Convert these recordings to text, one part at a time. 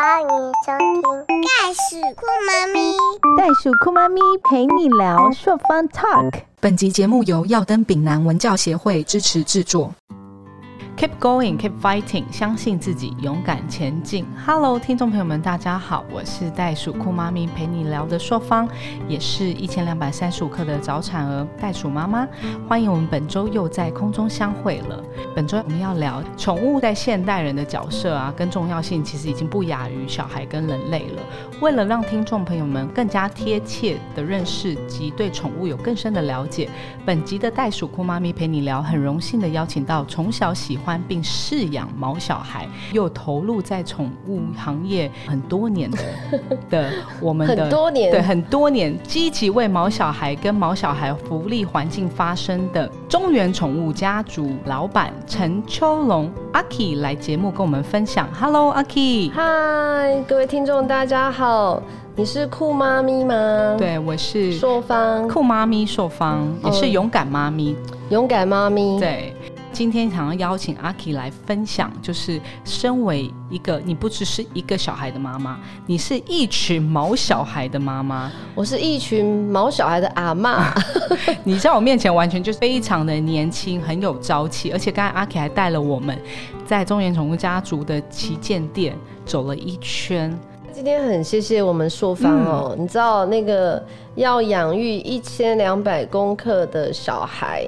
欢迎收听《袋鼠酷妈咪》。袋鼠酷妈咪陪你聊朔方 Talk。本集节目由耀登丙南文教协会支持制作。Keep going, keep fighting，相信自己，勇敢前进。Hello，听众朋友们，大家好，我是袋鼠酷妈咪陪你聊的朔方，也是一千两百三十五克的早产儿袋鼠妈妈。欢迎我们本周又在空中相会了。本周我们要聊宠物在现代人的角色啊，跟重要性其实已经不亚于小孩跟人类了。为了让听众朋友们更加贴切的认识及对宠物有更深的了解，本集的袋鼠酷妈咪陪你聊，很荣幸的邀请到从小喜欢并饲养毛小孩，又投入在宠物行业很多年的 的我们的很多年对很多年，积极为毛小孩跟毛小孩福利环境发声的中原宠物家族老板陈秋龙阿 K 来节目跟我们分享。Hello，阿 K。嗨，各位听众，大家好，你是酷妈咪吗？，对，我是朔方，酷妈咪朔方，也是哦勇敢妈咪。勇敢妈咪。，对，今天想要邀请阿 K 来分享，就是身为一个你不只是一个小孩的妈妈，你是一群毛小孩的妈妈。我是一群毛小孩的阿妈。你在我面前完全就是非常的年轻，很有朝气，而且刚才阿 K 还带了我们在中原宠物家族的旗舰店走了一圈。今天很谢谢我们硕方哦，嗯你知道那个要养育一千两百公克的小孩。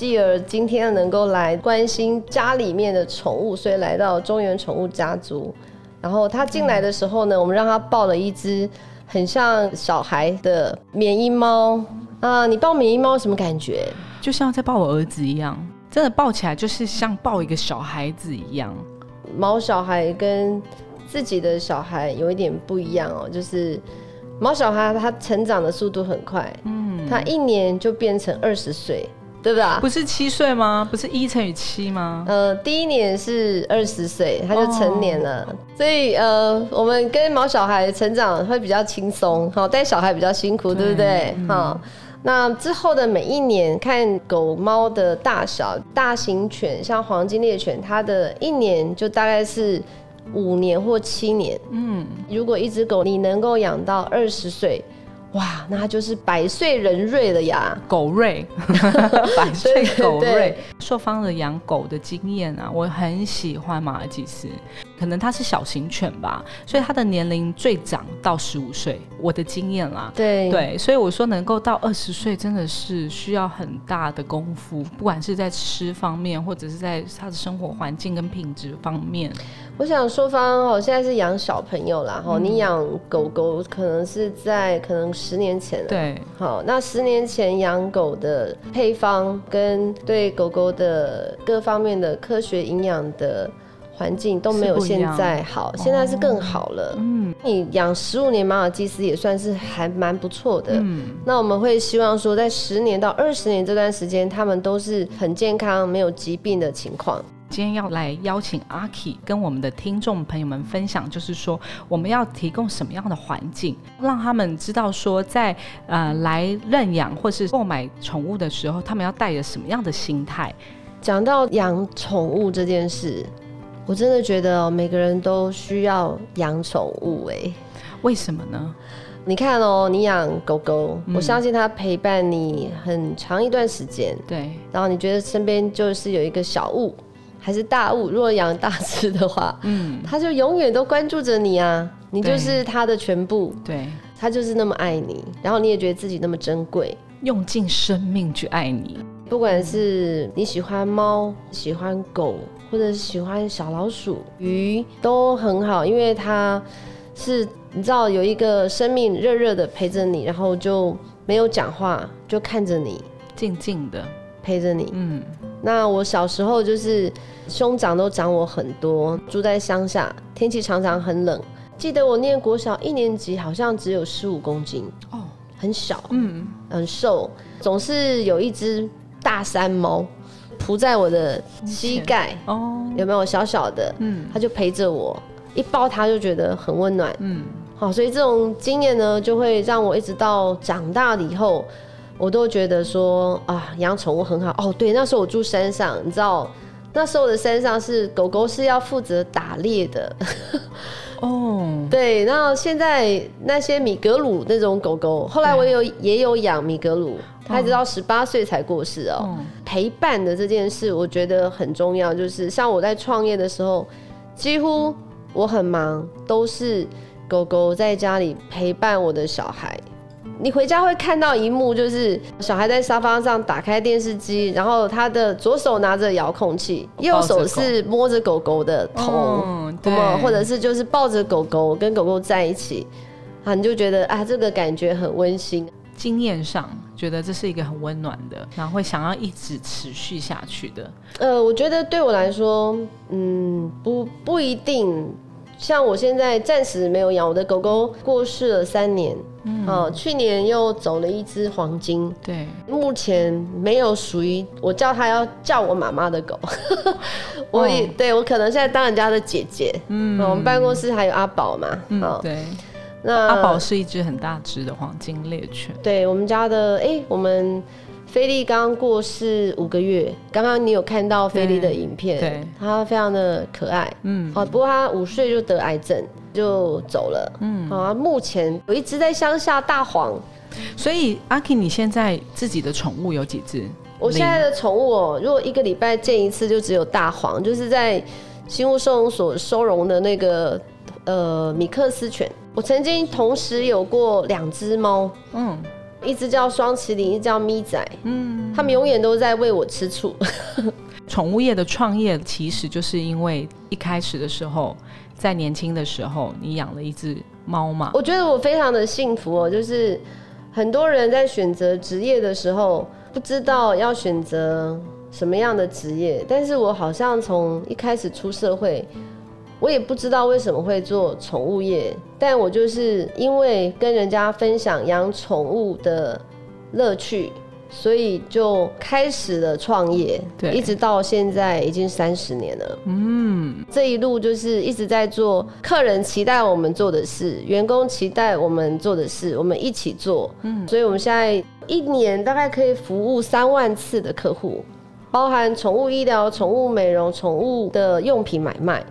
继而今天能够来关心家里面的宠物，所以来到中原宠物家族。然后他进来的时候呢，我们让他抱了一只很像小孩的缅因猫啊。你抱缅因猫有什么感觉？就像在抱我儿子一样，真的抱起来就是像抱一个小孩子一样。毛小孩跟自己的小孩有一点不一样哦，就是毛小孩他成长的速度很快，嗯，他一年就变成二十岁，对不对？不是七岁吗？不是一乘以七吗？呃，第一年是二十岁，他就成年了，所以呃，我们跟毛小孩成长会比较轻松，好，带小孩比较辛苦，对不对？好、那之后的每一年，看狗猫的大小，大型犬像黄金猎犬，它的一年就大概是五年或七年。嗯，如果一只狗你能够养到二十岁，哇，那他就是百岁人瑞了呀！狗瑞，百岁狗瑞对对。朔方的养狗的经验啊，我很喜欢马尔济斯，可能它是小型犬吧，所以它的年龄最长到十五岁，我的经验啦。对对，所以我说能够到二十岁，真的是需要很大的功夫，不管是在吃方面，或者是在它的生活环境跟品质方面。我想说方哦，现在是养小朋友啦，哈、你养狗狗可能是在可能十年前了。对，好，那十年前养狗的配方跟对狗狗的各方面的科学营养的环境都没有现在好，现在是更好了。嗯你养十五年马尔济斯也算是还蛮不错的。嗯，那我们会希望说，在十年到二十年这段时间，他们都是很健康、没有疾病的情况。今天要来邀请阿 K 跟我们的听众朋友们分享，就是说我们要提供什么样的环境，让他们知道说在呃来认养或是购买宠物的时候，他们要带着什么样的心态。讲到养宠物这件事，我真的觉得、哦、每个人都需要养宠物。哎，为什么呢？你看哦，你养狗狗，嗯我相信它陪伴你很长一段时间，对，然后你觉得身边就是有一个小物还是大物，如果养大只的话，嗯，它就永远都关注着你啊，你就是它的全部，对，它就是那么爱你，然后你也觉得自己那么珍贵。用尽生命去爱你。不管是你喜欢猫、喜欢狗，或者是喜欢小老鼠、鱼，都很好，因为它是你知道有一个生命热热的陪着你，然后就没有讲话，就看着你，静静的，陪着你。嗯，那我小时候就是兄长都长我很多，住在乡下，天气常常很冷。记得我念国小一年级，好像只有十五公斤，哦，很小，嗯，很瘦，总是有一只大山猫扑在我的膝盖，哦，有没有小小的？嗯它就陪着我，一抱它就觉得很温暖。嗯，好，所以这种经验呢，就会让我一直到长大了以后，我都觉得说啊，养宠物很好。哦，对，那时候我住山上，你知道，那时候的山上是狗狗是要负责打猎的，哦，对，然后现在那些米格鲁那种狗狗，后来我有也有养米格鲁，它直到十八岁才过世哦。嗯陪伴的这件事，我觉得很重要。就是像我在创业的时候，几乎我很忙，都是狗狗在家里陪伴我的小孩。你回家会看到一幕，就是小孩在沙发上打开电视机，然后他的左手拿着遥控器，右手是摸着狗狗的头，对或者是就是抱着狗狗跟狗狗在一起，啊，你就觉得啊，这个感觉很温馨。经验上觉得这是一个很温暖的，然后会想要一直持续下去的。呃，我觉得对我来说，嗯，不不一定。像我现在暂时没有养我的狗狗，过世了三年，嗯，啊，去年又走了一只黄金，对，目前没有属于我叫它要叫我妈妈的狗，我也、对我可能现在当人家的姐姐，嗯，我们办公室还有阿宝嘛，嗯哦，对。那阿宝是一只很大只的黄金猎犬，对我们家的，哎、我们菲利刚过世五个月，刚刚你有看到菲利的影片，对他非常的可爱，嗯，哦，不过他五岁就得癌症就走了，嗯，好、啊，目前有一只在乡下大黄，所以阿 K，你现在自己的宠物有几只？我现在的宠物哦，如果一个礼拜见一次，就只有大黄，就是在新屋收容所收容的那个呃米克斯犬。我曾经同时有过两只猫，嗯一只叫双麒麟，一只叫咪仔，嗯，他们永远都在喂我吃醋。宠物业的创业其实就是因为一开始的时候，在年轻的时候，你养了一只猫嘛，我觉得我非常的幸福哦，就是很多人在选择职业的时候，不知道要选择什么样的职业，但是我好像从一开始出社会，我也不知道为什么会做宠物业，但我就是因为跟人家分享养宠物的乐趣。所以就开始了创业，对一直到现在已经三十年了。嗯，这一路就是一直在做客人期待我们做的事，员工期待我们做的事，我们一起做。嗯，所以我们现在一年大概可以服务三万次的客户，包含宠物医疗、宠物美容、宠物的用品买卖，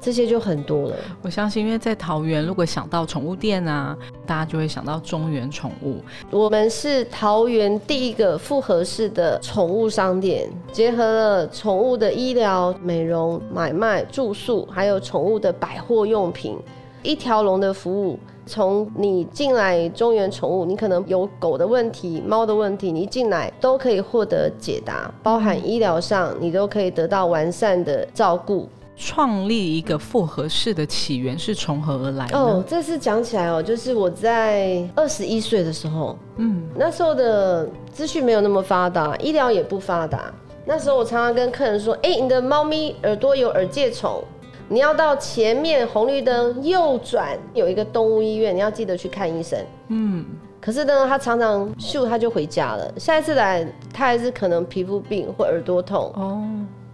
这些就很多了。我相信，因为在桃园，如果想到宠物店啊，大家就会想到中原宠物。我们是桃园第一个复合式的宠物商店，结合了宠物的医疗、美容、买卖、住宿，还有宠物的百货用品，一条龙的服务。从你进来中原宠物，你可能有狗的问题、猫的问题，你一进来都可以获得解答，包含医疗上，你都可以得到完善的照顾。创立一个复合式的起源是从何而来？哦，这次讲起来哦，就是我在二十一岁的时候，嗯，那时候的资讯没有那么发达，医疗也不发达。那时候我常常跟客人说：“哎、你的猫咪耳朵有耳疥虫，你要到前面红绿灯右转，有一个动物医院，你要记得去看医生。”嗯，可是呢，他常常咻他就回家了。下一次来，他还是可能皮肤病或耳朵痛，哦，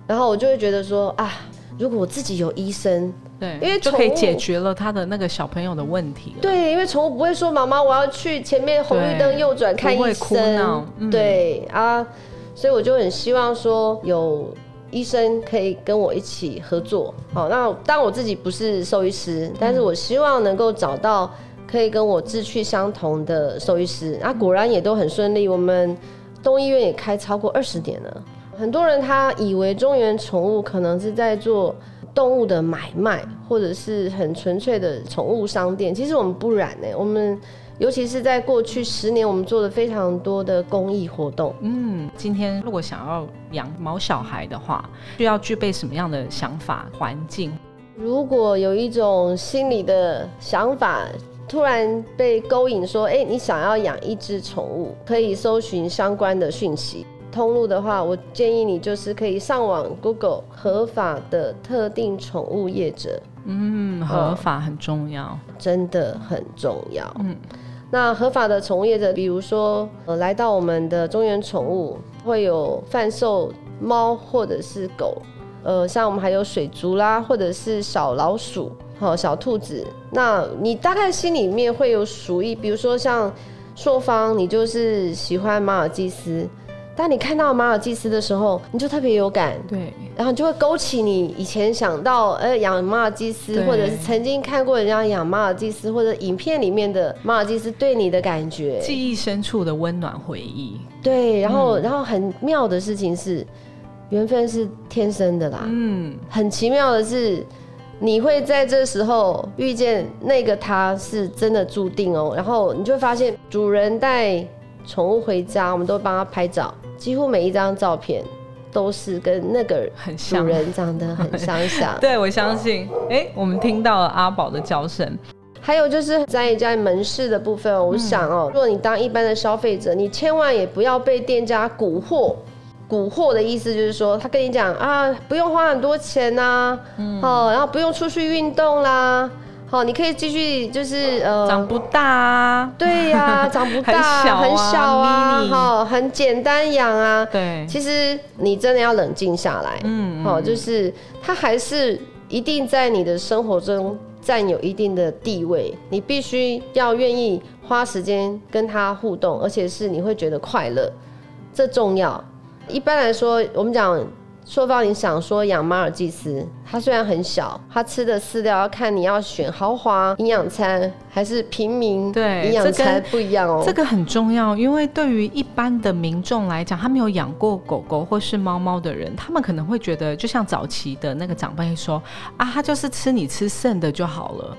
然后我就会觉得说啊，如果我自己有医生，对，因为就可以解决了他的那个小朋友的问题了。对，因为宠物不会说妈妈，我要去前面红绿灯右转看医生闹，嗯对啊，所以我就很希望说有医生可以跟我一起合作。好，那当我自己不是兽医师，但是我希望能够找到可以跟我志趣相同的兽医师。啊，果然也都很顺利，我们东医院也开超过二十年了。很多人他以为中原宠物可能是在做动物的买卖，或者是很纯粹的宠物商店。其实我们不然呢，我们尤其是在过去十年，我们做了非常多的公益活动。嗯，今天如果想要养毛小孩的话，需要具备什么样的想法、环境？如果有一种心理的想法，突然被勾引说，哎、你想要养一只宠物，可以搜寻相关的讯息。通路的话，我建议你就是可以上网 Google 合法的特定宠物业者，嗯，合法很重要。真的很重要。嗯，那合法的宠物业者，比如说呃，来到我们的中原宠物，会有贩售猫或者是狗，呃，像我们还有水族啦，或者是小老鼠，好、小兔子。那你大概心里面会有鼠疫，比如说像朔方，你就是喜欢马尔济斯。当你看到马尔济斯的时候，你就特别有感，对，然后就会勾起你以前想到呃养马尔济斯，或者是曾经看过人家养马尔济斯，或者影片里面的马尔济斯对你的感觉。记忆深处的温暖回忆。对，然嗯后、然后很妙的事情是，缘分是天生的啦。嗯，很奇妙的是，你会在这时候遇见那个他，是真的注定哦。然后你就会发现，主人带宠物回家，我们都帮他拍照，几乎每一张照片都是跟那个主人长得很相像。对，我相信。哎，我们听到了阿宝的叫声。还有就是在在门市的部分哦，我想哦，如果你当一般的消费者，你千万也不要被店家蛊惑。蛊惑的意思就是说，他跟你讲啊，不用花很多钱呐、哦，然后不用出去运动啦，好、你可以继续就是呃，长不大啊。对呀、长不大，很小啊哈、很简单养啊。对，其实你真的要冷静下来，嗯好、就是它还是一定在你的生活中占有一定的地位，你必须要愿意花时间跟它互动，而且是你会觉得快乐，这重要。一般来说，我们讲。硕芳，你想说养马尔济斯，它虽然很小，它吃的饲料要看你要选豪华营养餐还是平民对营养餐不一样哦。这个很重要，因为对于一般的民众来讲，他没有养过狗狗或是猫猫的人，他们可能会觉得，就像早期的那个长辈说啊，他就是吃你吃剩的就好了。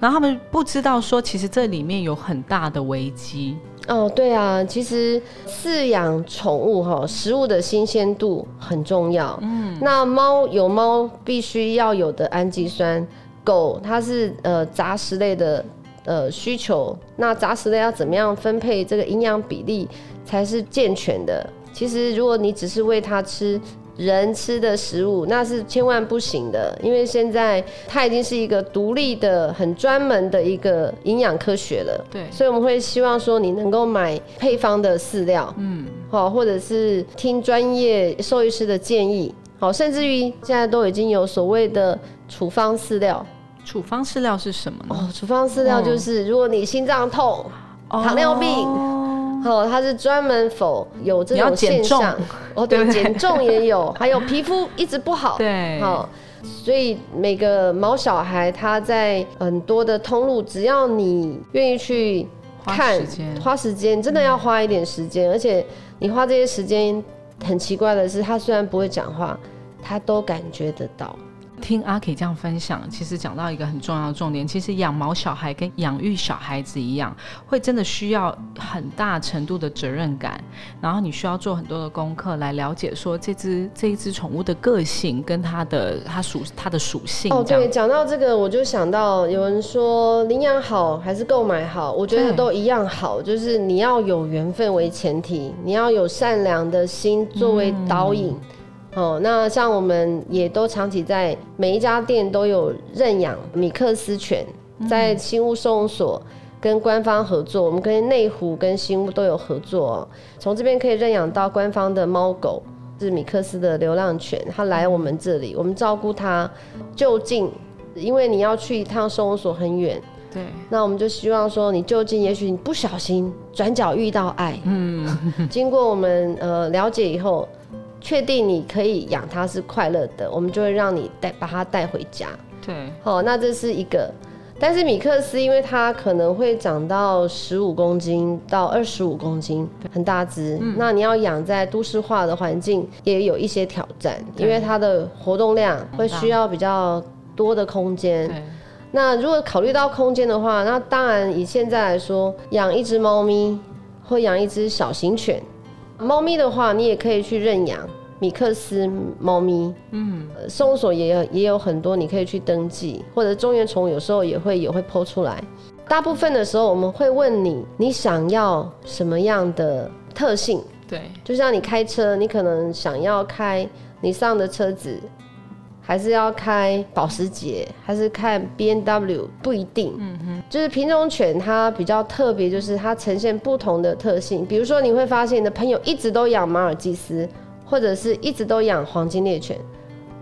然后他们不知道说，其实这里面有很大的危机。哦，对啊，其实饲养宠物哈，食物的新鲜度很重要。嗯，那猫有猫必须要有的氨基酸，狗它是呃杂食类的呃需求，那杂食类要怎么样分配这个营养比例才是健全的？其实如果你只是喂它吃。人吃的食物那是千万不行的，因为现在它已经是一个独立的、很专门的一个营养科学了。对所以我们会希望说你能够买配方的饲料，嗯，好，或者是听专业兽医师的建议，好，甚至于现在都已经有所谓的处方饲料。处方饲料是什么呢？哦，处方饲料就是如果你心脏痛、糖尿病。哦。哦，它是专门否有这种现象，哦，对。减重也有，还有皮肤一直不好，对，好，所以每个毛小孩他在很多的通路，只要你愿意去看花时间，真的要花一点时间，而且你花这些时间，很奇怪的是，他虽然不会讲话，他都感觉得到。听阿 K 这样分享，其实讲到一个很重要的重点，其实养毛小孩跟养育小孩子一样，会真的需要很大程度的责任感，然后你需要做很多的功课来了解说这只这一只宠物的个性跟它的它属它的属性。哦，对，讲到这个，我就想到有人说领养好还是购买好，我觉得都一样好，就是你要有缘分为前提，你要有善良的心作为导引。哦，那像我们也都长期在每一家店都有认养米克斯犬，在新屋收容所跟官方合作，我们跟内湖跟新屋都有合作、哦，从这边可以认养到官方的猫狗。是米克斯的流浪犬，它来我们这里，我们照顾它就近，因为你要去一趟收容所很远，对那我们就希望说你就近，也许你不小心转角遇到爱，嗯，经过我们呃了解以后，确定你可以养它是快乐的，我们就会让你带把它带回家。对好，那这是一个。但是米克斯，因为它可能会长到十五公斤到二十五公斤，很大只。那你要养在都市化的环境，也有一些挑战，因为它的活动量会需要比较多的空间。对那如果考虑到空间的话，那当然以现在来说，养一只猫咪或养一只小型犬，猫咪的话，你也可以去认养米克斯猫咪。嗯，收容所也有也有很多，你可以去登记，或者中原宠物有时候也会也会剖出来。大部分的时候，我们会问你，你想要什么样的特性？对就像你开车，你可能想要开你上的车子，还是要开保时捷，还是看 B N W，不一定。嗯哼，就是品种犬它比较特别，就是它呈现不同的特性。比如说，你会发现你的朋友一直都养马尔济斯，或者是一直都养黄金猎犬，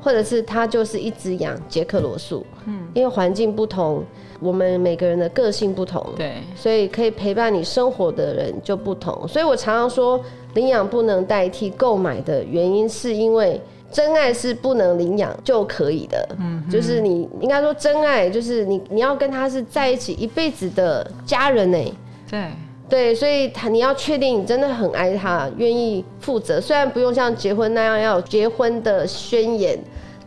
或者是他就是一直养杰克罗素，嗯，因为环境不同，我们每个人的个性不同，对，所以可以陪伴你生活的人就不同。所以我常常说，领养不能代替购买的原因，是因为真爱是不能领养就可以的。嗯，就是你应该说真爱，就是你你要跟他是在一起一辈子的家人呢。对。对，所以他你要确定你真的很爱他，愿意负责。虽然不用像结婚那样要有结婚的宣言，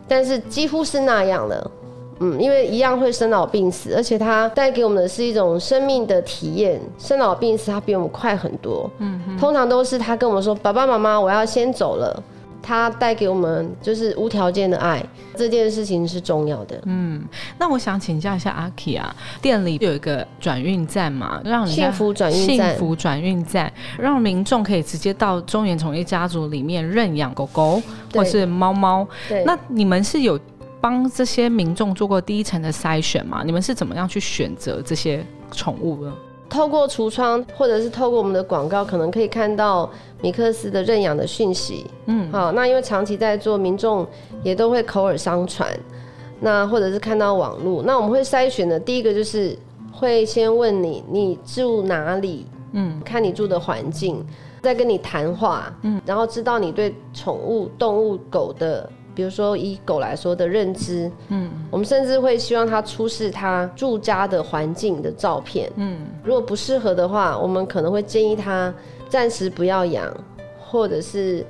但是几乎是那样了。嗯，因为一样会生老病死，而且它带给我们的是一种生命的体验。生老病死，它比我们快很多。嗯，通常都是他跟我们说：“爸爸妈妈，我要先走了。”他带给我们就是无条件的爱，这件事情是重要的。嗯，那我想请教一下阿 K 啊，店里有一个转运站嘛，让幸福转运站，幸福转运站，让民众可以直接到中原宠业家族里面认养狗狗或是猫猫。对，那你们是有帮这些民众做过第一层的筛选吗？你们是怎么样去选择这些宠物呢？透过橱窗，或者是透过我们的广告，可能可以看到米克斯的认养的讯息。嗯，好，那因为长期在做，民众也都会口耳相传。那或者是看到网络，那我们会筛选的，第一个就是会先问你，你住哪里？嗯，看你住的环境，再跟你谈话。嗯，然后知道你对宠物、动物、狗的。比如说以狗来说的认知，嗯，我们甚至会希望它出示它住家的环境的照片，嗯，如果不适合的话，我们可能会建议他暂时不要养，或者是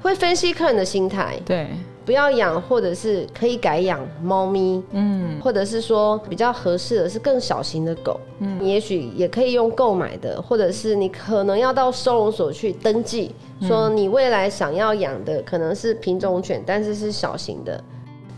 会分析客人的心态，对。不要养，或者是可以改养猫咪，嗯，或者是说比较合适的是更小型的狗，嗯，你也许也可以用购买的，或者是你可能要到收容所去登记，说你未来想要养的可能是品种犬，但是是小型的。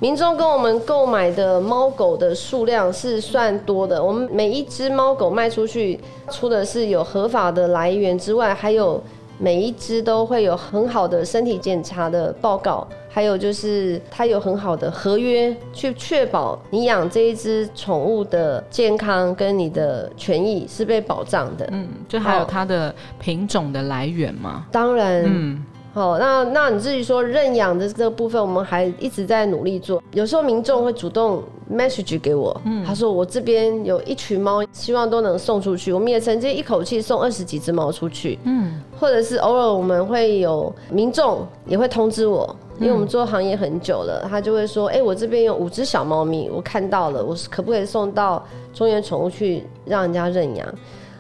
民众跟我们购买的猫狗的数量是算多的，我们每一只猫狗卖出去，除了是有合法的来源之外，还有。每一只都会有很好的身体检查的报告，还有就是它有很好的合约，去确保你养这一只宠物的健康跟你的权益是被保障的。嗯，就还有它的品种的来源嘛？当然，嗯。好，那那你自己说认养的这个部分，我们还一直在努力做。有时候民众会主动 message 给我，他说我这边有一群猫，希望都能送出去。我们也曾经一口气送二十几只猫出去，嗯，或者是偶尔我们会有民众也会通知我，因为我们做行业很久了，他就会说，哎，我这边有五只小猫咪，我看到了，我是可不可以送到中原宠物去让人家认养？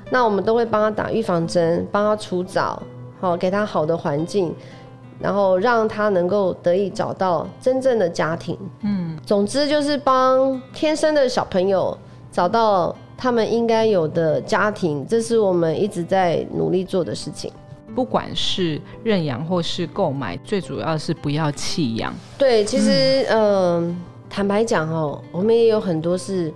那我们都会帮他打预防针，帮他除藻。好，给他好的环境，然后让他能够得以找到真正的家庭。嗯，总之就是帮天生的小朋友找到他们应该有的家庭，这是我们一直在努力做的事情。不管是认养或是购买，最主要是不要弃养。对，其实嗯，坦白讲哦，我们也有很多是。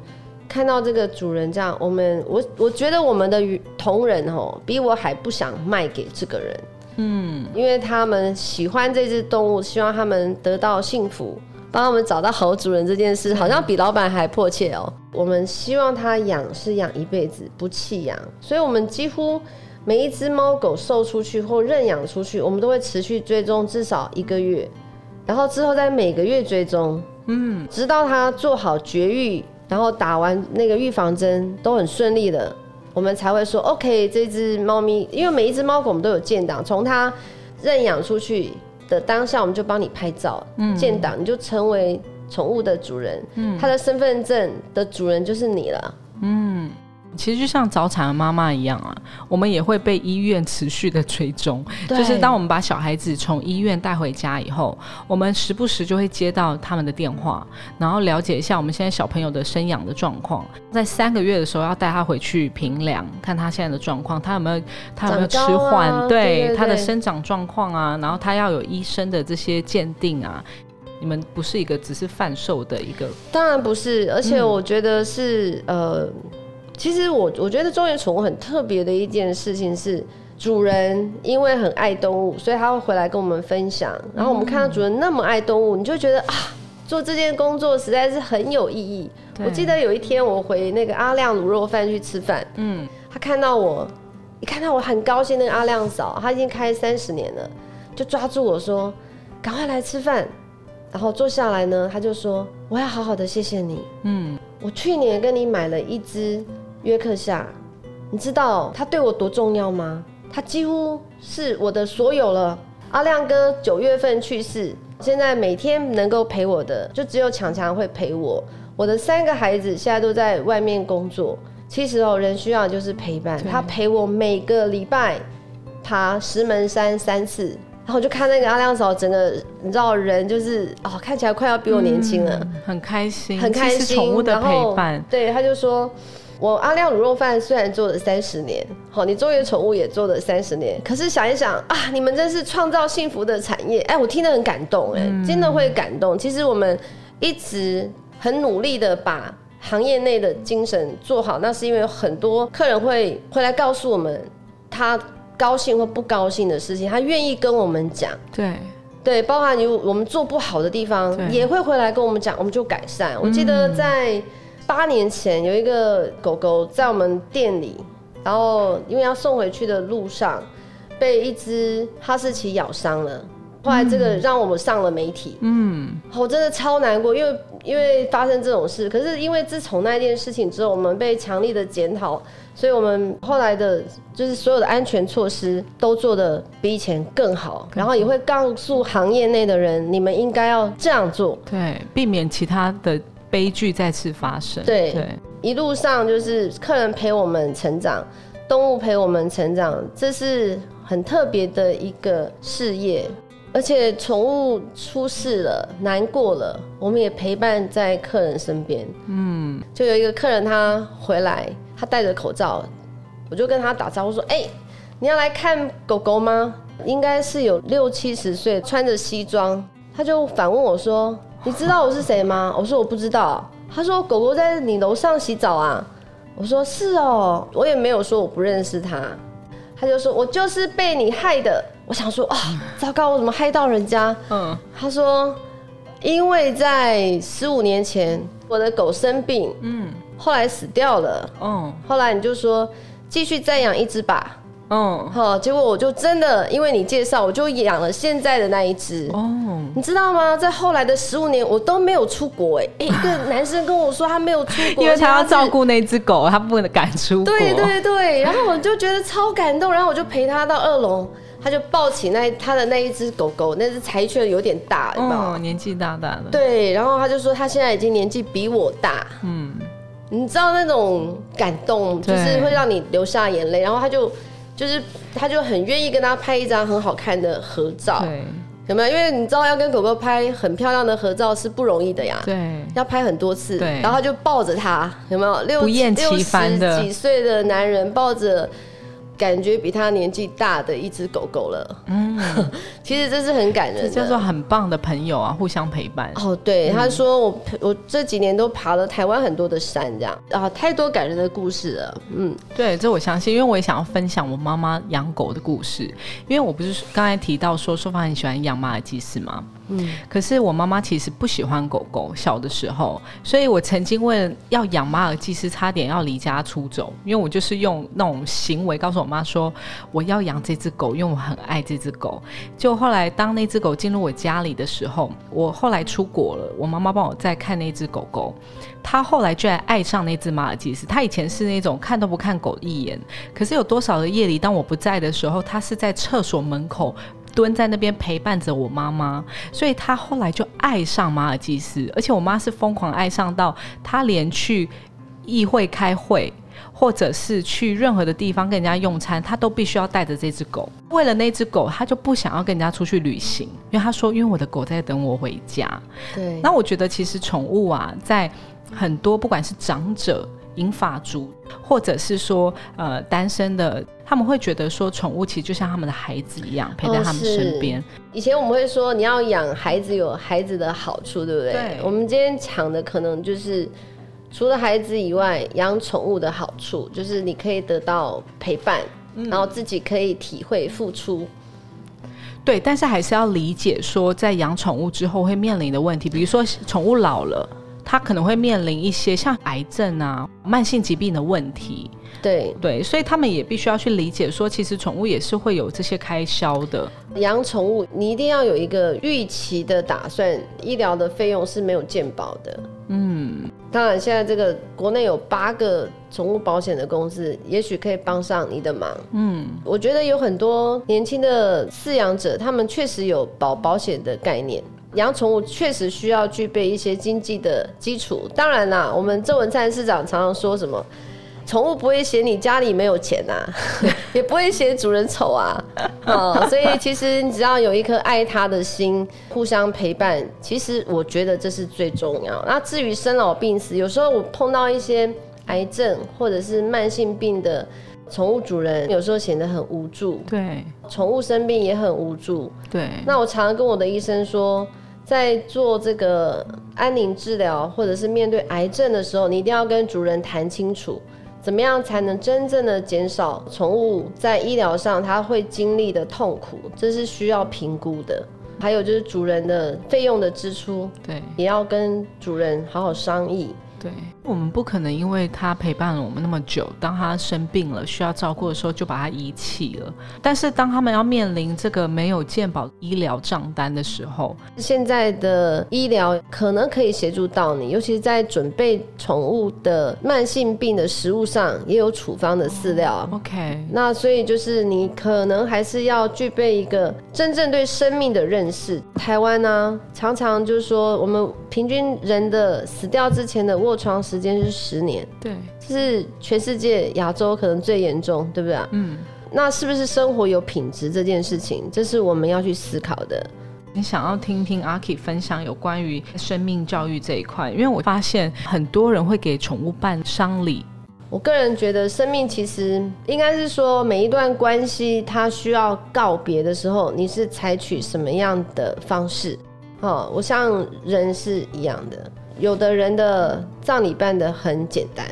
看到这个主人这样，我们我我觉得我们的同仁哦，比我还不想卖给这个人，嗯，因为他们喜欢这只动物，希望他们得到幸福，帮他们找到好主人这件事，好像比老板还迫切哦。我们希望他养是养一辈子，不弃养，所以我们几乎每一只猫狗售出去或认养出去，我们都会持续追踪至少一个月，然后之后在每个月追踪，嗯，直到它做好绝育。然后打完那个预防针都很顺利的，我们才会说 OK，这只猫咪，因为每一只猫狗我们都有建档，从它认养出去的当下，我们就帮你拍照，建档，你就成为宠物的主人，它的身份证的主人就是你了，嗯。其实就像早产的妈妈一样啊，我们也会被医院持续的追踪。就是当我们把小孩子从医院带回家以后，我们时不时就会接到他们的电话，然后了解一下我们现在小朋友的生养的状况。在三个月的时候要带他回去平量，看他现在的状况，他有没有他有没有迟缓，对他的生长状况啊，然后他要有医生的这些鉴定啊。你们不是一个只是贩售的一个，当然不是，而且我觉得是呃。其实我我觉得中原宠物很特别的一件事情是，主人因为很爱动物，所以他会回来跟我们分享。然后我们看到主人那么爱动物，你就觉得啊，做这件工作实在是很有意义。我记得有一天我回那个阿亮卤肉饭去吃饭，嗯，他看到我，一看到我很高兴，那个阿亮嫂，他已经开三十年了，就抓住我说，赶快来吃饭。然后坐下来呢，他就说：“我要好好的谢谢你。嗯，我去年跟你买了一只约克夏，你知道他对我多重要吗？他几乎是我的所有了。阿亮哥九月份去世，现在每天能够陪我的就只有强强会陪我。我的三个孩子现在都在外面工作。其实哦，人需要的就是陪伴。他陪我每个礼拜爬石门山三次，然后我就看那个阿亮嫂，整个你知道人就是哦，看起来快要比我年轻了。嗯很开心，很开心，宠物的然后陪伴，对，他就说。我阿亮卤肉饭虽然做了三十年，好，你中原宠物也做了三十年，可是想一想啊，你们真是创造幸福的产业，哎，我听得很感动，哎、嗯真的会感动。其实我们一直很努力的把行业内的精神做好，那是因为很多客人会回来告诉我们他高兴或不高兴的事情，他愿意跟我们讲。对，对，包含有我们做不好的地方，也会回来跟我们讲，我们就改善。我记得在八年前有一个狗狗在我们店里，然后因为要送回去的路上，被一只哈士奇咬伤了。后来这个让我们上了媒体，嗯，我真的超难过，因为因为发生这种事，可是因为自从那件事情之后，我们被强力的检讨，所以我们后来的就是所有的安全措施都做的比以前更好，然后也会告诉行业内的人，你们应该要这样做。对，避免其他的悲剧再次发生。对对，一路上就是客人陪我们成长，动物陪我们成长，这是很特别的一个事业。而且宠物出事了，难过了，我们也陪伴在客人身边。嗯，就有一个客人他回来，他戴着口罩，我就跟他打招呼说：“哎、你要来看狗狗吗？应该是有六七十岁，穿着西装。”他就反问我说：“你知道我是谁吗？”我说：“我不知道。”他说：“狗狗在你楼上洗澡啊。”我说：“是哦。”我也没有说我不认识他。他就说：“我就是被你害的。”我想说：“啊，糟糕，我怎么害到人家？”嗯他说：“因为在十五年前，我的狗生病，嗯后来死掉了。嗯后来你就说继续再养一只吧。哦好，结果我就真的因为你介绍，我就养了现在的那一只。哦，你知道吗？在后来的十五年，我都没有出国、哎、哎，一个男生跟我说他没有出国，因为他要照顾那只狗，他不能赶出国。对对对，然后我就觉得超感动，然后我就陪他到二楼，他就抱起那他的那一只狗狗，那只柴犬有点大？哦，年纪大大的。，对，然后他就说他现在已经年纪比我大，嗯，你知道那种感动，就是会让你流下眼泪，然后他就就是他就很愿意跟他拍一张很好看的合照，对有没有？因为你知道要跟狗狗拍很漂亮的合照是不容易的呀。对要拍很多次，对然后他就抱着他，有没有？六六十几岁的男人抱着感觉比他年纪大的一只狗狗了，嗯，其实这是很感人的。这叫做很棒的朋友啊，互相陪伴。哦，对，他说我我这几年都爬了台湾很多的山，这样啊，太多感人的故事了。嗯，对，这我相信，因为我也想要分享我妈妈养狗的故事。因为我不是刚才提到说，说法很喜欢养马尔济斯吗？嗯，可是我妈妈其实不喜欢狗狗，小的时候，所以我曾经问要养马尔济斯，差点要离家出走，因为我就是用那种行为告诉我妈说，我要养这只狗，因为我很爱这只狗。就后来当那只狗进入我家里的时候，我后来出国了，我妈妈帮我再看那只狗狗，她后来居然爱上那只马尔济斯。她以前是那种看都不看狗一眼，可是有多少的夜里，当我不在的时候，她是在厕所门口。蹲在那边陪伴着我妈妈，所以她后来就爱上马尔济斯，而且我妈是疯狂爱上到她连去议会开会，或者是去任何的地方跟人家用餐，她都必须要带着这只狗。为了那只狗，她就不想要跟人家出去旅行，因为她说，因为我的狗在等我回家。对，那我觉得其实宠物啊，在很多不管是长者、银发族，或者是说呃单身的，他们会觉得说宠物其实就像他们的孩子一样，陪在他们身边。以前我们会说你要养孩子有孩子的好处，对不对？对我们今天讲的可能就是除了孩子以外，养宠物的好处就是你可以得到陪伴，嗯然后自己可以体会付出。对，但是还是要理解说，在养宠物之后会面临的问题，比如说宠物老了。他可能会面临一些像癌症啊、慢性疾病的问题。对，对，所以他们也必须要去理解说，其实宠物也是会有这些开销的。养宠物你一定要有一个预期的打算，医疗的费用是没有健保的。嗯，当然，现在这个国内有八个宠物保险的公司，也许可以帮上你的忙。嗯，我觉得有很多年轻的饲养者，他们确实有保保险的概念。养宠物确实需要具备一些经济的基础。当然啦，我们郑文灿市长常常说什么，宠物不会嫌你家里没有钱呐、也不会嫌主人丑啊。哦，所以其实你只要有一颗爱它的心，互相陪伴，其实我觉得这是最重要。那至于生老病死，有时候我碰到一些癌症或者是慢性病的宠物主人，有时候显得很无助，对宠物生病也很无助。对，那我常常跟我的医生说，在做这个安宁治疗或者是面对癌症的时候，你一定要跟主人谈清楚，怎么样才能真正的减少宠物在医疗上它会经历的痛苦，这是需要评估的。还有就是主人的费用的支出，对也要跟主人好好商议。对，我们不可能因为他陪伴了我们那么久，当他生病了需要照顾的时候就把他遗弃了。但是当他们要面临这个没有健保医疗账单的时候，现在的医疗可能可以协助到你，尤其是在准备宠物的慢性病的食物上，也有处方的饲料。OK，那所以就是你可能还是要具备一个真正对生命的认识。台湾呢、常常就是说，我们平均人的死掉之前的卧床时间是十年，对，这是全世界亚洲可能最严重，对不对？嗯，那是不是生活有品质这件事情，这是我们要去思考的。你想要听听阿 K 分享有关于生命教育这一块，因为我发现很多人会给宠物办丧礼，我个人觉得，生命其实应该是说，每一段关系它需要告别的时候，你是采取什么样的方式？哦，我像人是一样的，有的人的葬礼办得很简单，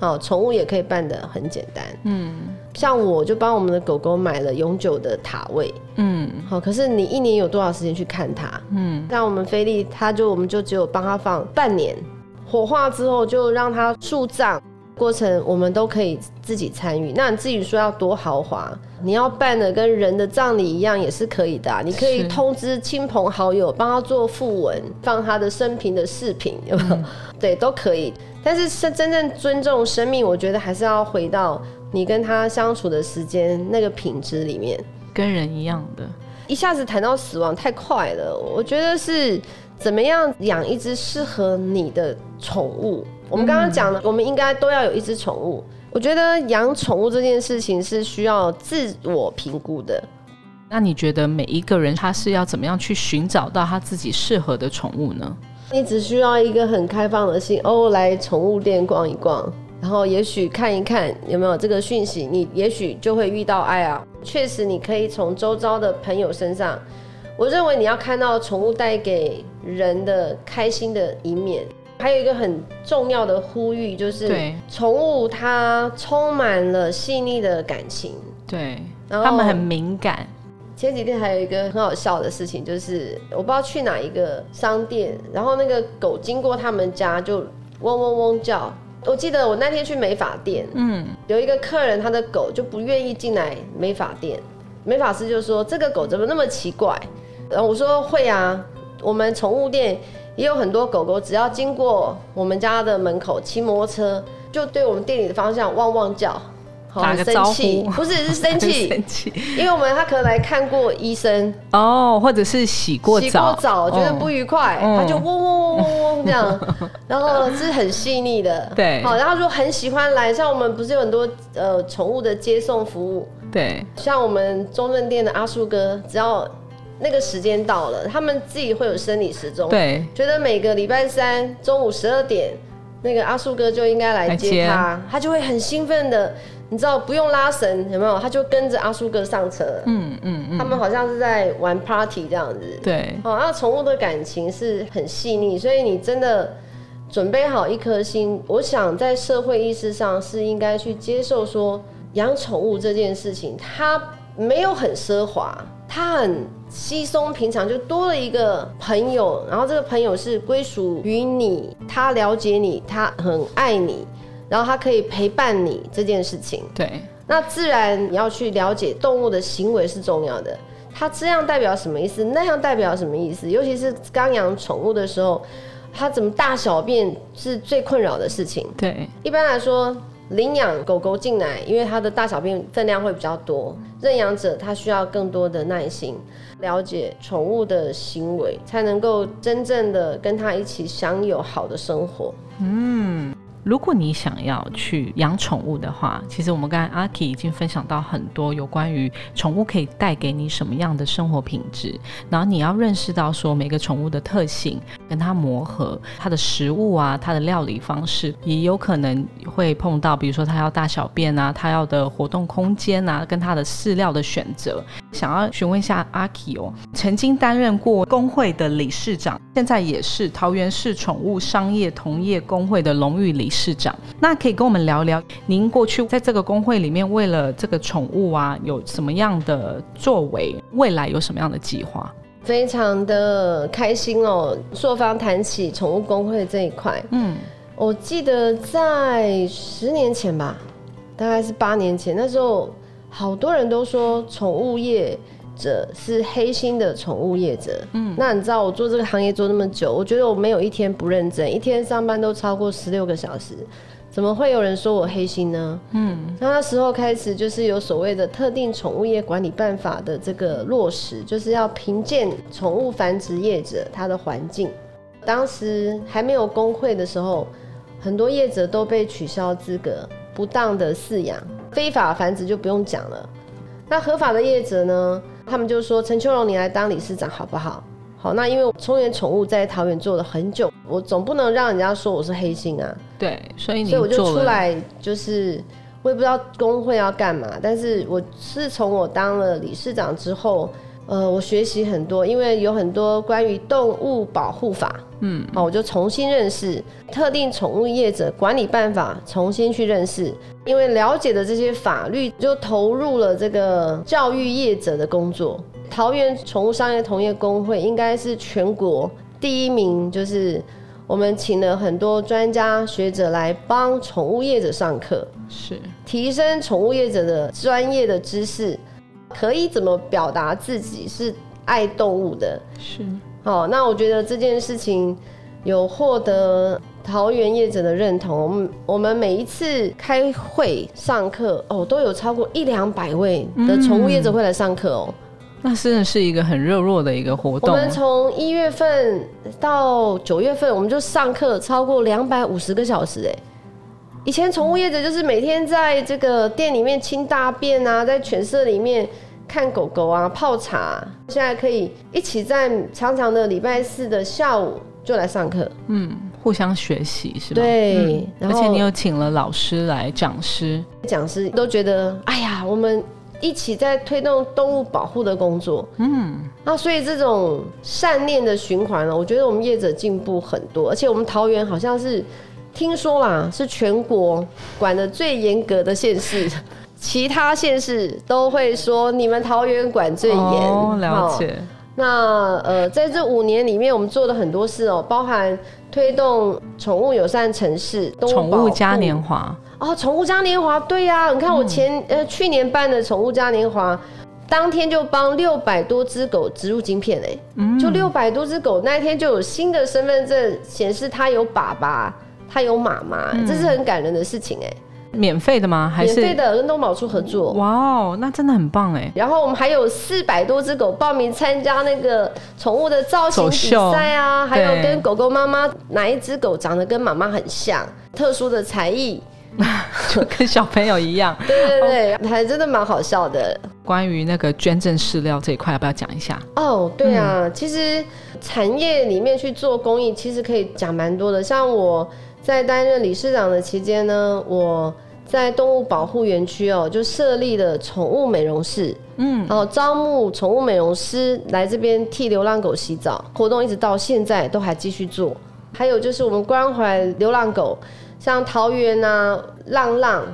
哦，宠物也可以办得很简单。嗯。像我就帮我们的狗狗买了永久的塔位，嗯。好，可是你一年有多少时间去看它？嗯，像我们菲利，他就我们就只有帮他放半年，火化之后就让他树葬过程，我们都可以自己参与。那你自己说要多豪华，你要办的跟人的葬礼一样也是可以的啊、你可以通知亲朋好友帮他做讣文，放他的生平的视频？对，都可以。但是是真正尊重生命，我觉得还是要回到你跟他相处的时间那个品质里面。跟人一样的，一下子谈到死亡太快了，我觉得是怎么样养一只适合你的宠物。我们刚刚讲了，我们应该都要有一只宠物。我觉得养宠物这件事情是需要自我评估的。那你觉得每一个人他是要怎么样去寻找到他自己适合的宠物呢？你只需要一个很开放的心，哦，来宠物店逛一逛，然后也许看一看有没有这个讯息，你也许就会遇到爱啊。确实，你可以从周遭的朋友身上，我认为你要看到宠物带给人的开心的一面。还有一个很重要的呼吁，就是对宠物它充满了细腻的感情。对，然后他们很敏感，前几天还有一个很好笑的事情，就是我不知道去哪一个商店，然后那个狗经过他们家就嗡嗡嗡叫。我记得我那天去美发店，嗯，有一个客人他的狗就不愿意进来美发店，美发师就说这个狗怎么那么奇怪？然后我说会啊，我们宠物店也有很多狗狗，只要经过我们家的门口骑摩托车，就对我们店里的方向汪汪叫，好生打个招呼。气，不是 是生气，生气。因为我们他可能来看过医生，哦，或者是洗过洗澡，过澡觉得哦不愉快，嗯他就嗡嗡嗡嗡嗡这样，然后是很细腻的，对。好，然后说很喜欢来，像我们不是有很多呃宠物的接送服务，对。像我们中正店的阿树哥，只要那个时间到了，他们自己会有生理时钟，，对。觉得每个礼拜三中午十二点，那个阿树哥就应该来来接。接他，他就会很兴奋的，你知道不用拉绳有没有？他就跟着阿树哥上车，嗯嗯嗯，他们好像是在玩 party 这样子。对。好，那宠物的感情是很细腻，所以你真的准备好一颗心，我想在社会意识上是应该去接受说养宠物这件事情，它没有很奢华，他很稀松平常，就多了一个朋友，然后这个朋友是归属于你，他了解你，他很爱你，然后他可以陪伴你这件事情。对，那自然你要去了解动物的行为是重要的，它这样代表什么意思，那样代表什么意思？尤其是刚养宠物的时候，它怎么大小便是最困扰的事情。对，一般来说，领养狗狗进来，因为它的大小便分量会比较多，认养者他需要更多的耐心，了解宠物的行为，才能够真正的跟它一起享有好的生活。嗯如果你想要去养宠物的话，其实我们刚才阿 K 已经分享到很多有关于宠物可以带给你什么样的生活品质，然后你要认识到说每个宠物的特性，跟它磨合，它的食物啊，它的料理方式，也有可能会碰到，比如说它要大小便啊，它要的活动空间啊，跟它的饲料的选择。想要询问一下阿 K 哦，曾经担任过工会的理事长，现在也是桃园市宠物商业同业工会的荣誉理事长。那可以跟我们聊聊，您过去在这个工会里面，为了这个宠物啊，有什么样的作为？未来有什么样的计划？非常的开心哦！硕方谈起宠物工会这一块，嗯，我记得在十年前吧，大概是八年前，那时候好多人都说宠物业者是黑心的宠物业者。嗯，那你知道我做这个行业做那么久，我觉得我没有一天不认真，一天上班都超过十六个小时，怎么会有人说我黑心呢？嗯，那那时候开始就是有所谓的特定宠物业管理办法的这个落实，就是要评鉴宠物繁殖业者他的环境。当时还没有工会的时候，很多业者都被取消资格，不当的饲养、非法繁殖就不用讲了。那合法的业者呢？他们就说陈秋荣，你来当理事长好不好？好，那因为冲原宠物在桃园做了很久，我总不能让人家说我是黑心啊。对，所以你所以我就出来，就是我也不知道工会要干嘛，但是我是从我当了理事长之后，呃，我学习很多，因为有很多关于动物保护法，嗯，好，我就重新认识特定宠物业者管理办法，重新去认识，因为了解的这些法律，就投入了这个教育业者的工作。桃园宠物商业同业工会应该是全国第一名，就是我们请了很多专家学者来帮宠物业者上课，是提升宠物业者的专业的知识，可以怎么表达自己是爱动物的。是，好，那我觉得这件事情有获得桃园业者的认同。我们我们每一次开会上课哦，都有超过一两百位的宠物业者会来上课哦。那真的是一个很热络的一个活动我动。们从一月份到九月份，我们就上课超过两百五十个小时哎。以前宠物业者就是每天在这个店里面清大便啊，在犬舍里面看狗狗啊、泡茶，现在可以一起在长长的礼拜四的下午就来上课。互相学习是吧？对，然而且你又请了老师来讲师，讲师都觉得，哎呀，我们一起在推动动物保护的工作。嗯，啊，所以这种善念的循环呢，我觉得我们业者进步很多，而且我们桃园好像是听说啦，是全国管的最严格的县市。其他县市都会说你们桃园管最严，哦，了哦解。那呃，在这五年里面，我们做了很多事哦，包含推动宠物友善城市、动宠物嘉年华，哦，宠物嘉年华，对呀、你看我前、呃去年办的宠物嘉年华，当天就帮六百多只狗植入晶片哎、就六百多只狗，那一天就有新的身份证显示它有爸爸，它有妈妈，这是很感人的事情哎、免费的吗？还是免费？的跟东宝处合作。哇哦，那真的很棒哎！然后我们还有四百多只狗报名参加那个宠物的造型比赛啊，还有跟狗狗妈妈哪一只狗长得跟妈妈很像，特殊的才艺，就 跟小朋友一样。对对对，还真的蛮好笑的。关于那个捐赠饲料这一块，要不要讲一下？哦，对嗯啊，其实产业里面去做公益，其实可以讲蛮多的。像我在担任理事长的期间呢，我在动物保护园区哦，就设立了宠物美容室，嗯，然后招募宠物美容师来这边替流浪狗洗澡，活动一直到现在都还继续做。还有就是我们关怀流浪狗，像桃园啊、浪浪。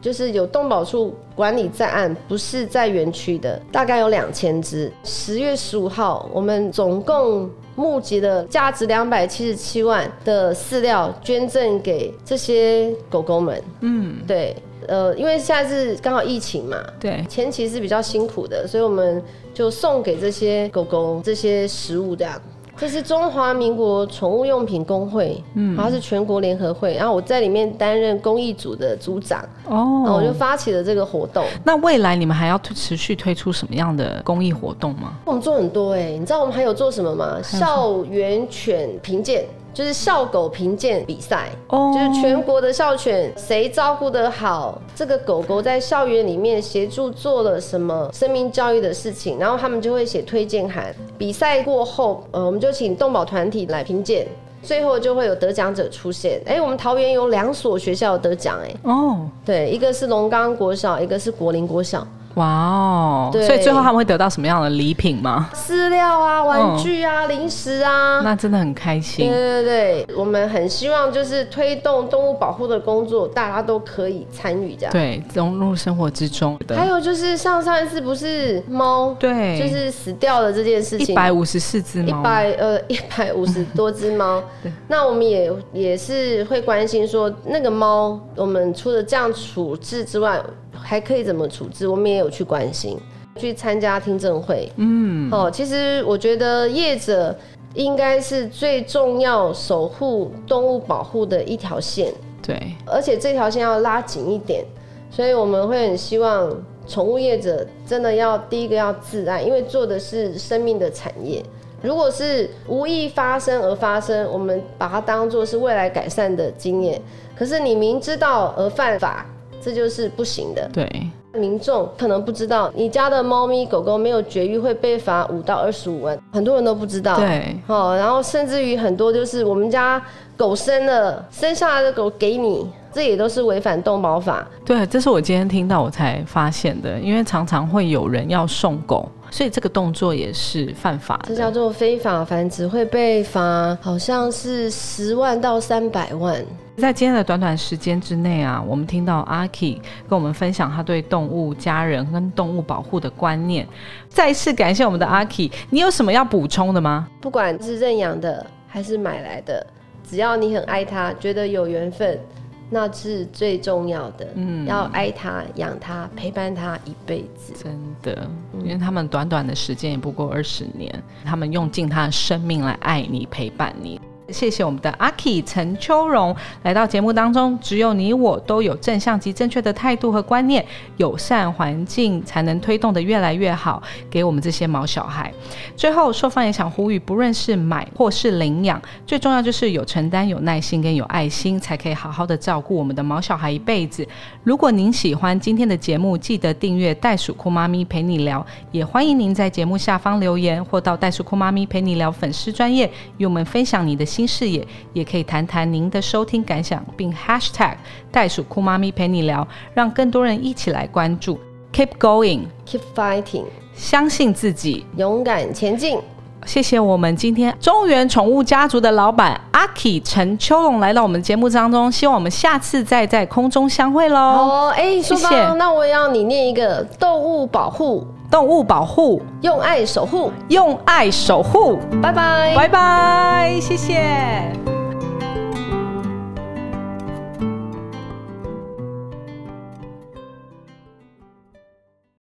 就是有动保处管理在案，不是在园区的，大概有两千只。十月十五号，我们总共募集了价值两百七十七万的饲料，捐赠给这些狗狗们。嗯，对，呃，因为现在是刚好疫情嘛，对，前期是比较辛苦的，所以我们就送给这些狗狗这些食物这样。这是中华民国宠物用品工会，嗯，它是全国联合会，然后我在里面担任公益组的组长，哦，我就发起了这个活动。那未来你们还要推持续推出什么样的公益活动吗？我们做很多哎，你知道我们还有做什么吗？校园犬评鉴。就是校狗评鉴比赛，就是全国的校犬谁照顾得好，这个狗狗在校园里面协助做了什么生命教育的事情，然后他们就会写推荐函。比赛过后，呃，我们就请动保团体来评鉴，最后就会有得奖者出现。哎，我们桃园有两所学校得奖，哎，哦，对，一个是龙岗国小，一个是国林国小。哇哦！所以最后他们会得到什么样的礼品吗？饲料啊、玩具啊、零食啊，那真的很开心。对对对，我们很希望就是推动动物保护的工作，大家都可以参与这样。对，融入生活之中。还有就是上上一次不是猫，对，就是死掉了这件事情，一百五十四只猫，一百呃 一百五十多只猫。那我们也也是会关心说，那个猫，我们除了这样处置之外。还可以怎么处置？我们也有去关心，去参加听证会。嗯，哦，其实我觉得业者应该是最重要守护动物保护的一条线。对，而且这条线要拉紧一点，所以我们会很希望宠物业者真的要第一个要自爱，因为做的是生命的产业。如果是无意发生而发生，我们把它当做是未来改善的经验。可是你明知道而犯法。这就是不行的。对，民众可能不知道，你家的猫咪狗狗没有绝育会被罚五到二十五万，很多人都不知道。对，哦，然后甚至于很多就是我们家狗生了，生下来的狗给你，这也都是违反动保法。对，这是我今天听到我才发现的，因为常常会有人要送狗，所以这个动作也是犯法。这叫做非法繁殖，会被罚，好像是十万到三百万。在今天的短短时间之内啊，我们听到阿 K 跟我们分享他对动物家人跟动物保护的观念。再次感谢我们的阿 K，你有什么要补充的吗？不管是认养的还是买来的，只要你很爱它，觉得有缘分，那是最重要的。嗯，要爱它、养它、陪伴它一辈子。真的，因为他们短短的时间也不过二十年，他们用尽他的生命来爱你、陪伴你。谢谢我们的阿 K 陈秋荣来到节目当中。只有你我都有正向及正确的态度和观念，友善环境才能推动的越来越好。给我们这些毛小孩。最后，硕方也想呼吁，不论是买或是领养，最重要就是有承担、有耐心跟有爱心，才可以好好的照顾我们的毛小孩一辈子。如果您喜欢今天的节目，记得订阅袋鼠酷妈咪陪你聊，也欢迎您在节目下方留言，或到袋鼠酷妈咪陪你聊粉丝专业与我们分享你的。新视野，也可以谈谈您的收听感想，并 #hashtag 袋鼠酷妈咪陪你聊，让更多人一起来关注。Keep going，keep fighting，相信自己，勇敢前进。谢谢我们今天中原宠物家族的老板阿 K 陈秋龙来到我们节目当中，希望我们下次再在空中相会喽。好，哎，谢谢。那我也要你念一个动物保护。动物保护，用爱守护，用爱守护，拜拜，拜拜，谢谢。